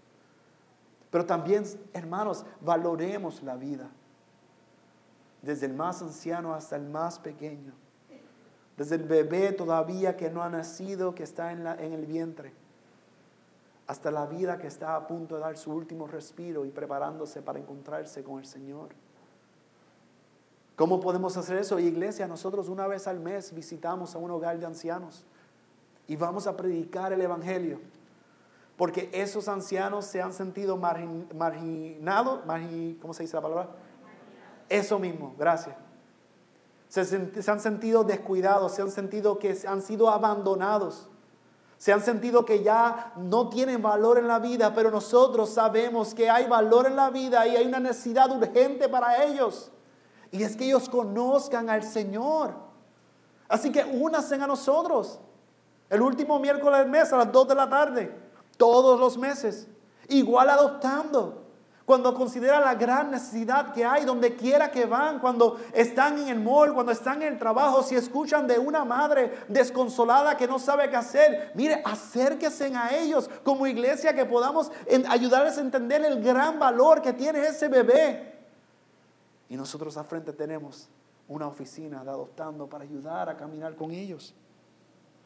Pero también, hermanos, valoremos la vida. Desde el más anciano hasta el más pequeño. Desde el bebé todavía que no ha nacido, que está en, el vientre. Hasta la vida que está a punto de dar su último respiro y preparándose para encontrarse con el Señor. ¿Cómo podemos hacer eso? Iglesia, nosotros una vez al mes visitamos a un hogar de ancianos y vamos a predicar el Evangelio. Porque esos ancianos se han sentido marginados, ¿cómo se dice la palabra? Eso mismo, gracias. Se, se, han sentido descuidados, se han sentido que han sido abandonados, se han sentido que ya no tienen valor en la vida, pero nosotros sabemos que hay valor en la vida y hay una necesidad urgente para ellos. Y es que ellos conozcan al Señor. Así que únanse a nosotros. El último miércoles del mes a las 2 de la tarde todos los meses, igual adoptando. cuando consideran la gran necesidad que hay donde quiera que van, cuando están en el mall, cuando están en el trabajo, si escuchan de una madre desconsolada que no sabe qué hacer, mire, acérquense a ellos como iglesia que podamos ayudarles a entender el gran valor que tiene ese bebé. Y nosotros al frente tenemos una oficina de adoptando para ayudar a caminar con ellos.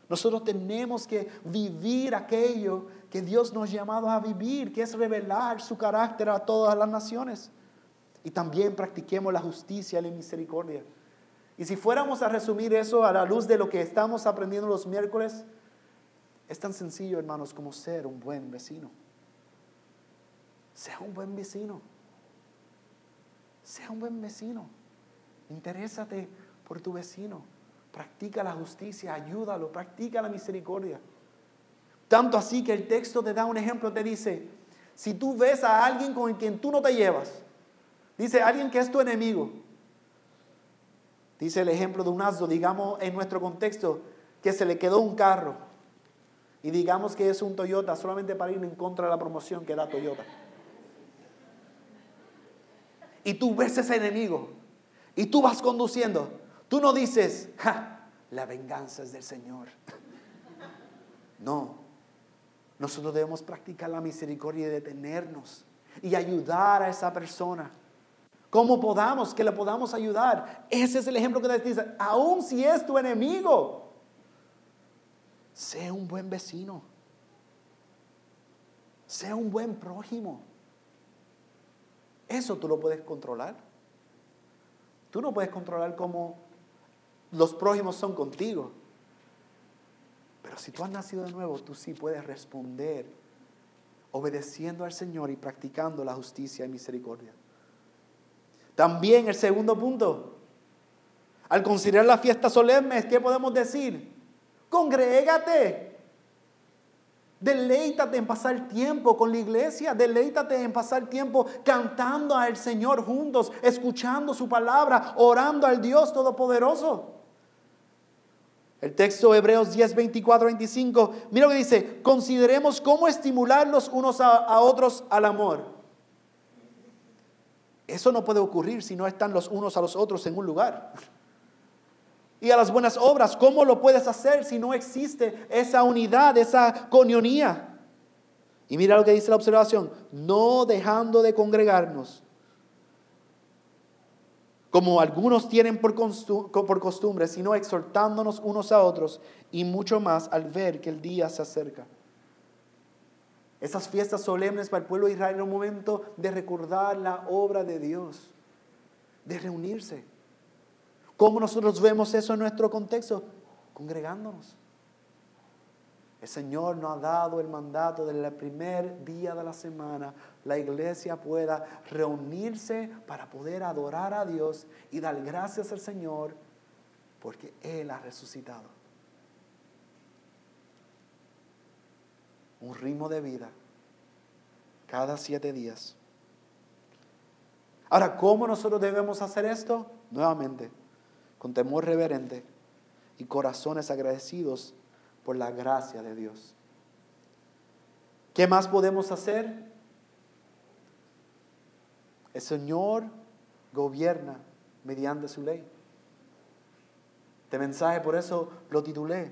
Nosotros tenemos que vivir aquello que Dios nos ha llamado a vivir, que es revelar su carácter a todas las naciones. Y también practiquemos la justicia y la misericordia. Y si fuéramos a resumir eso a la luz de lo que estamos aprendiendo los miércoles, es tan sencillo, hermanos, como ser un buen vecino. Sea un buen vecino. Sea un buen vecino. Interésate por tu vecino. Practica la justicia, ayúdalo, practica la misericordia. Tanto así que el texto te da un ejemplo, te dice, si tú ves a alguien con quien tú no te llevas, dice alguien que es tu enemigo, dice el ejemplo de un asno, digamos en nuestro contexto, que se le quedó un carro y digamos que es un Toyota solamente para ir en contra de la promoción que da Toyota. Y tú ves ese enemigo y tú vas conduciendo Tú no dices, la venganza es del Señor. No, nosotros debemos practicar la misericordia y detenernos y ayudar a esa persona. Como podamos, que le podamos ayudar. Ese es el ejemplo que te dice, aun si es tu enemigo, sea un buen vecino. Sea un buen prójimo. Eso tú lo puedes controlar. Tú no puedes controlar cómo los prójimos son contigo. Pero si tú has nacido de nuevo, tú sí puedes responder obedeciendo al Señor y practicando la justicia y misericordia. También el segundo punto, al considerar la fiesta solemne, ¿qué podemos decir? Congrégate. Deleítate en pasar tiempo con la iglesia, deleítate en pasar tiempo cantando al Señor juntos, escuchando su palabra, orando al Dios Todopoderoso. El texto Hebreos 10, 24, 25, mira lo que dice, consideremos cómo estimular los unos a, a otros al amor. Eso no puede ocurrir si no están los unos a los otros en un lugar. Y a las buenas obras, ¿cómo lo puedes hacer si no existe esa unidad, esa conionía? Y mira lo que dice la observación, no dejando de congregarnos como algunos tienen por costumbre, sino exhortándonos unos a otros y mucho más al ver que el día se acerca. Esas fiestas solemnes para el pueblo de Israel eran un momento de recordar la obra de Dios, de reunirse. ¿Cómo nosotros vemos eso en nuestro contexto? Congregándonos. El Señor nos ha dado el mandato del primer día de la semana, la iglesia pueda reunirse para poder adorar a Dios y dar gracias al Señor porque Él ha resucitado. Un ritmo de vida cada siete días. Ahora, ¿cómo nosotros debemos hacer esto? Nuevamente, con temor reverente y corazones agradecidos por la gracia de Dios. ¿Qué más podemos hacer? El Señor gobierna mediante su ley. Este mensaje por eso lo titulé,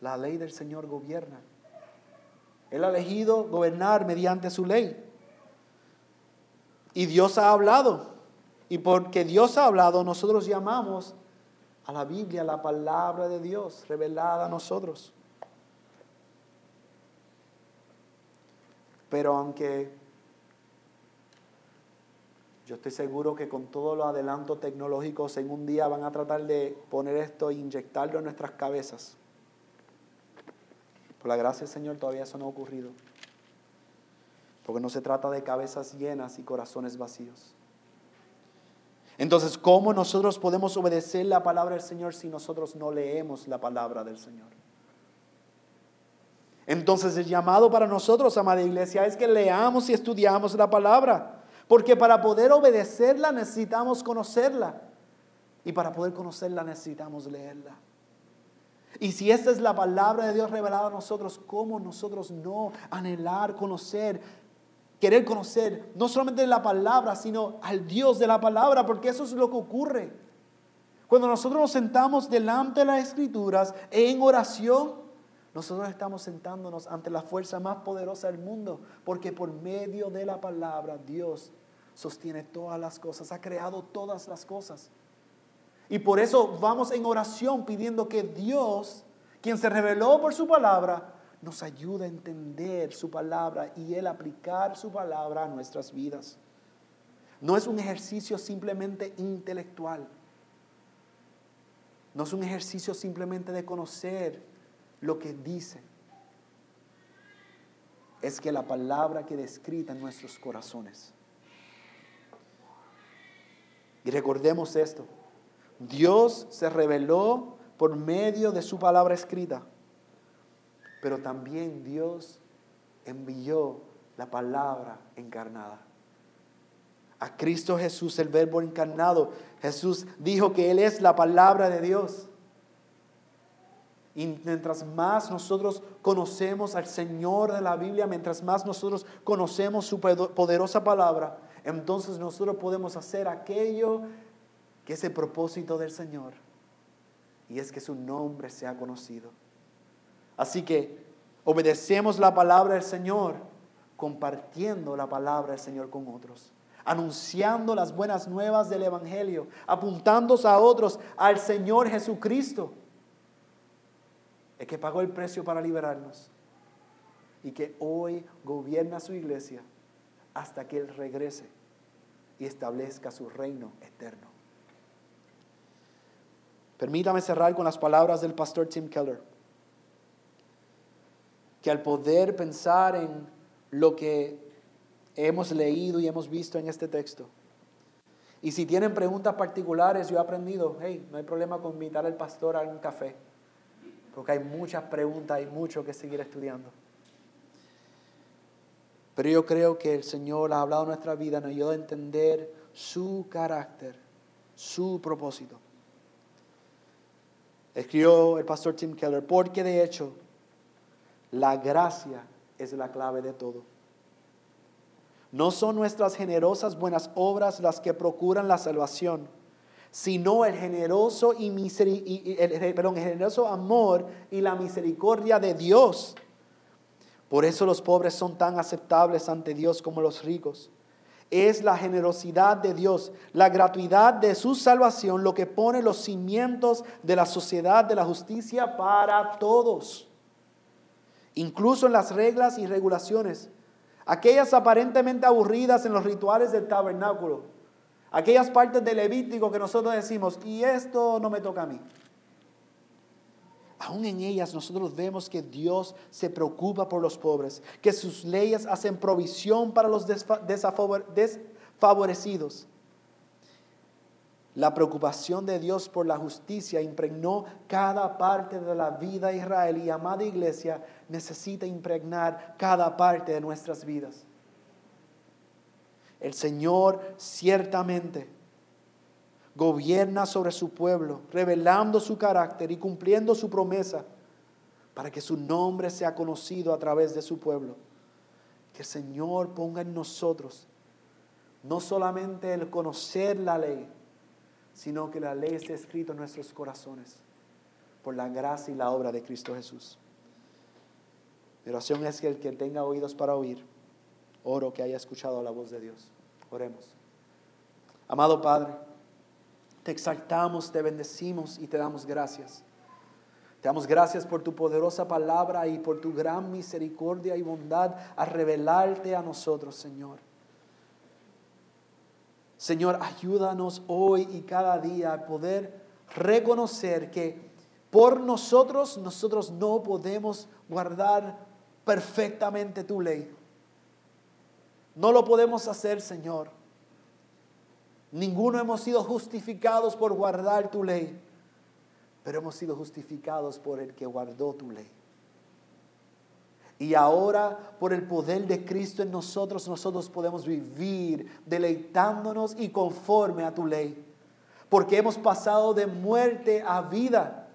La ley del Señor gobierna. Él ha elegido gobernar mediante su ley. Y Dios ha hablado. Y porque Dios ha hablado, nosotros llamamos a la Biblia, la palabra de Dios revelada a nosotros. Pero aunque yo estoy seguro que con todos los adelantos tecnológicos en un día van a tratar de poner esto e inyectarlo en nuestras cabezas. Por la gracia del Señor todavía eso no ha ocurrido. Porque no se trata de cabezas llenas y corazones vacíos. Entonces, ¿cómo nosotros podemos obedecer la palabra del Señor si nosotros no leemos la palabra del Señor? Entonces el llamado para nosotros, amada iglesia, es que leamos y estudiamos la palabra. Porque para poder obedecerla necesitamos conocerla. Y para poder conocerla necesitamos leerla. Y si esta es la palabra de Dios revelada a nosotros, ¿cómo nosotros no anhelar, conocer querer conocer no solamente la palabra, sino al Dios de la palabra, porque eso es lo que ocurre. Cuando nosotros nos sentamos delante de las escrituras en oración, nosotros estamos sentándonos ante la fuerza más poderosa del mundo, porque por medio de la palabra Dios sostiene todas las cosas, ha creado todas las cosas. Y por eso vamos en oración pidiendo que Dios, quien se reveló por su palabra, nos ayuda a entender su palabra y el aplicar su palabra a nuestras vidas. No es un ejercicio simplemente intelectual. No es un ejercicio simplemente de conocer lo que dice. Es que la palabra quede escrita en nuestros corazones. Y recordemos esto. Dios se reveló por medio de su palabra escrita pero también Dios envió la palabra encarnada. A Cristo Jesús, el verbo encarnado. Jesús dijo que Él es la palabra de Dios. Y mientras más nosotros conocemos al Señor de la Biblia, mientras más nosotros conocemos su poderosa palabra, entonces nosotros podemos hacer aquello que es el propósito del Señor. Y es que su nombre sea conocido. Así que obedecemos la palabra del Señor compartiendo la palabra del Señor con otros, anunciando las buenas nuevas del Evangelio, apuntando a otros al Señor Jesucristo, el que pagó el precio para liberarnos y que hoy gobierna su iglesia hasta que Él regrese y establezca su reino eterno. Permítame cerrar con las palabras del pastor Tim Keller que al poder pensar en lo que hemos leído y hemos visto en este texto, y si tienen preguntas particulares, yo he aprendido, hey, no hay problema con invitar al pastor a un café, porque hay muchas preguntas, hay mucho que seguir estudiando. Pero yo creo que el Señor ha hablado nuestra vida, nos ayuda a entender su carácter, su propósito. Escribió el pastor Tim Keller, porque de hecho la gracia es la clave de todo. No son nuestras generosas buenas obras las que procuran la salvación, sino el generoso, y el, generoso amor y la misericordia de Dios. Por eso los pobres son tan aceptables ante Dios como los ricos. Es la generosidad de Dios, la gratuidad de su salvación lo que pone los cimientos de la sociedad de la justicia para todos incluso en las reglas y regulaciones, aquellas aparentemente aburridas en los rituales del tabernáculo, aquellas partes del Levítico que nosotros decimos, y esto no me toca a mí. Aún en ellas nosotros vemos que Dios se preocupa por los pobres, que sus leyes hacen provisión para los desfavorecidos la preocupación de Dios por la justicia impregnó cada parte de la vida de Israel y amada iglesia necesita impregnar cada parte de nuestras vidas. El Señor ciertamente gobierna sobre su pueblo, revelando su carácter y cumpliendo su promesa para que su nombre sea conocido a través de su pueblo. Que el Señor ponga en nosotros no solamente el conocer la ley, sino que la ley esté escrita en nuestros corazones por la gracia y la obra de Cristo Jesús. Mi oración es que el que tenga oídos para oír, oro que haya escuchado la voz de Dios. Oremos. Amado Padre, te exaltamos, te bendecimos y te damos gracias. Te damos gracias por tu poderosa palabra y por tu gran misericordia y bondad a revelarte a nosotros, Señor. Señor, ayúdanos hoy y cada día a poder reconocer que por nosotros, nosotros no podemos guardar perfectamente tu ley. No lo podemos hacer, Señor. Ninguno hemos sido justificados por guardar tu ley, pero hemos sido justificados por el que guardó tu ley. Y ahora, por el poder de Cristo en nosotros, nosotros podemos vivir deleitándonos y conforme a tu ley. Porque hemos pasado de muerte a vida.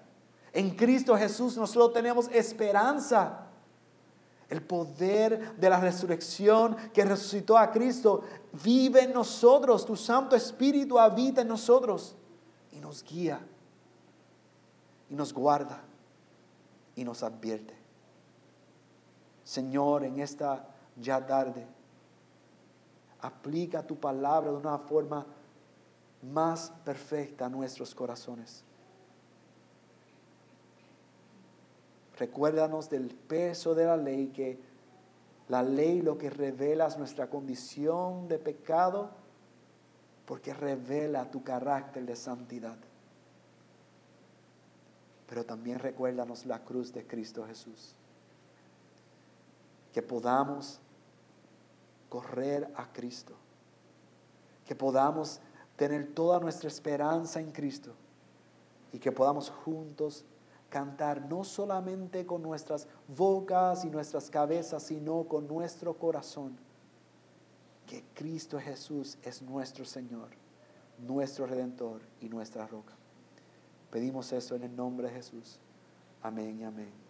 En Cristo Jesús nosotros tenemos esperanza. El poder de la resurrección que resucitó a Cristo vive en nosotros. Tu Santo Espíritu habita en nosotros y nos guía y nos guarda y nos advierte. Señor, en esta ya tarde, aplica tu palabra de una forma más perfecta a nuestros corazones. Recuérdanos del peso de la ley, que la ley lo que revela es nuestra condición de pecado, porque revela tu carácter de santidad. Pero también recuérdanos la cruz de Cristo Jesús. Que podamos correr a Cristo. Que podamos tener toda nuestra esperanza en Cristo. Y que podamos juntos cantar no solamente con nuestras bocas y nuestras cabezas, sino con nuestro corazón, que Cristo Jesús es nuestro Señor, nuestro Redentor y nuestra roca. Pedimos eso en el nombre de Jesús. Amén y amén.